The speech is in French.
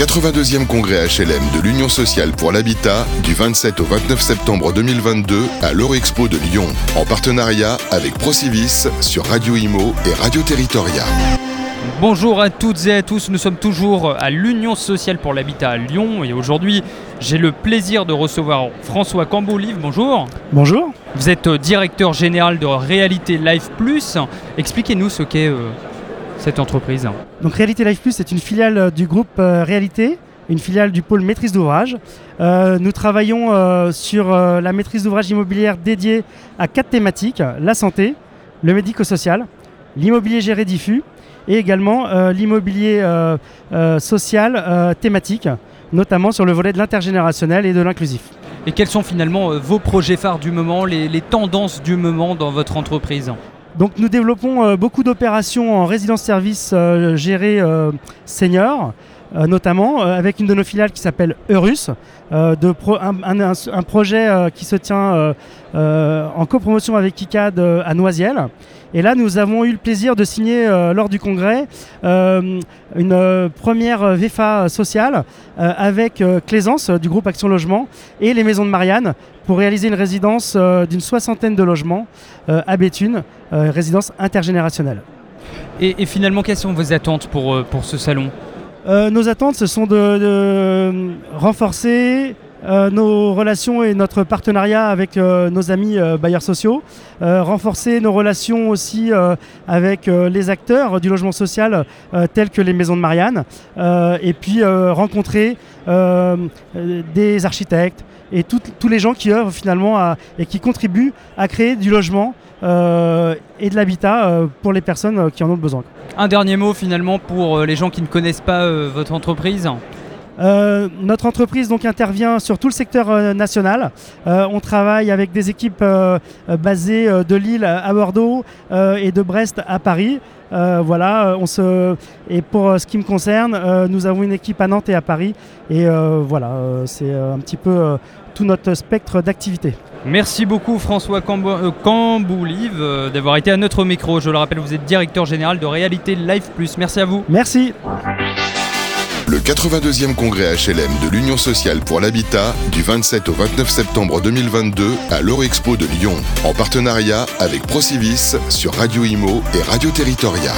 82e congrès HLM de l'Union sociale pour l'habitat du 27 au 29 septembre 2022 à l'Eurexpo de Lyon, en partenariat avec Procivis sur Radio Imo et Radio Territoria. Bonjour à toutes et à tous, nous sommes toujours à l'Union sociale pour l'habitat à Lyon et aujourd'hui j'ai le plaisir de recevoir François Cambolive. Bonjour. Bonjour. Vous êtes euh, directeur général de Réalité Life Plus. Expliquez-nous ce qu'est euh, cette entreprise. Donc Réalité Life Plus est une filiale euh, du groupe Réalité, une filiale du pôle maîtrise d'ouvrage. nous travaillons sur la maîtrise d'ouvrage immobilière dédiée à quatre thématiques la santé, le médico-social, l'immobilier géré diffus et également euh, l'immobilier euh, euh, social thématique, notamment sur le volet de l'intergénérationnel et de l'inclusif. Et quels sont finalement vos projets phares du moment, les, tendances du moment dans votre entreprise? Donc nous développons beaucoup d'opérations en résidence-service gérée senior, notamment avec une de nos filiales qui s'appelle Eurus, de un, projet qui se tient en copromotion avec ICAD à Noisiel et là, nous avons eu le plaisir de signer euh, lors du congrès euh, une euh, première VFA sociale avec Claisance du groupe Action Logement et les Maisons de Marianne pour réaliser une résidence d'une soixantaine de logements à Béthune, résidence intergénérationnelle. Et, finalement, quelles sont vos attentes pour ce salon? Nos attentes, ce sont de renforcer euh, nos relations et notre partenariat avec euh, nos amis euh, bailleurs sociaux, renforcer nos relations aussi avec les acteurs du logement social tels que les maisons de Marianne, et puis rencontrer des architectes et tous les gens qui œuvrent finalement et qui contribuent à créer du logement et de l'habitat pour les personnes qui en ont besoin. Un dernier mot finalement pour les gens qui ne connaissent pas votre entreprise euh, notre entreprise donc intervient sur tout le secteur euh, national. Euh, on travaille avec des équipes basées de Lille à Bordeaux et de Brest à Paris. voilà, on se... et pour ce qui me concerne, nous avons une équipe à Nantes et à Paris. Et voilà, c'est un petit peu tout notre spectre d'activité. Merci beaucoup François Camboulive d'avoir été à notre micro. Je le rappelle, vous êtes directeur général de Réalité Life Plus. Merci à vous. Merci. Le 82e congrès HLM de l'Union sociale pour l'habitat du 27 au 29 septembre 2022 à l'Eurexpo de Lyon, en partenariat avec Procivis sur Radio Imo et Radio Territoria.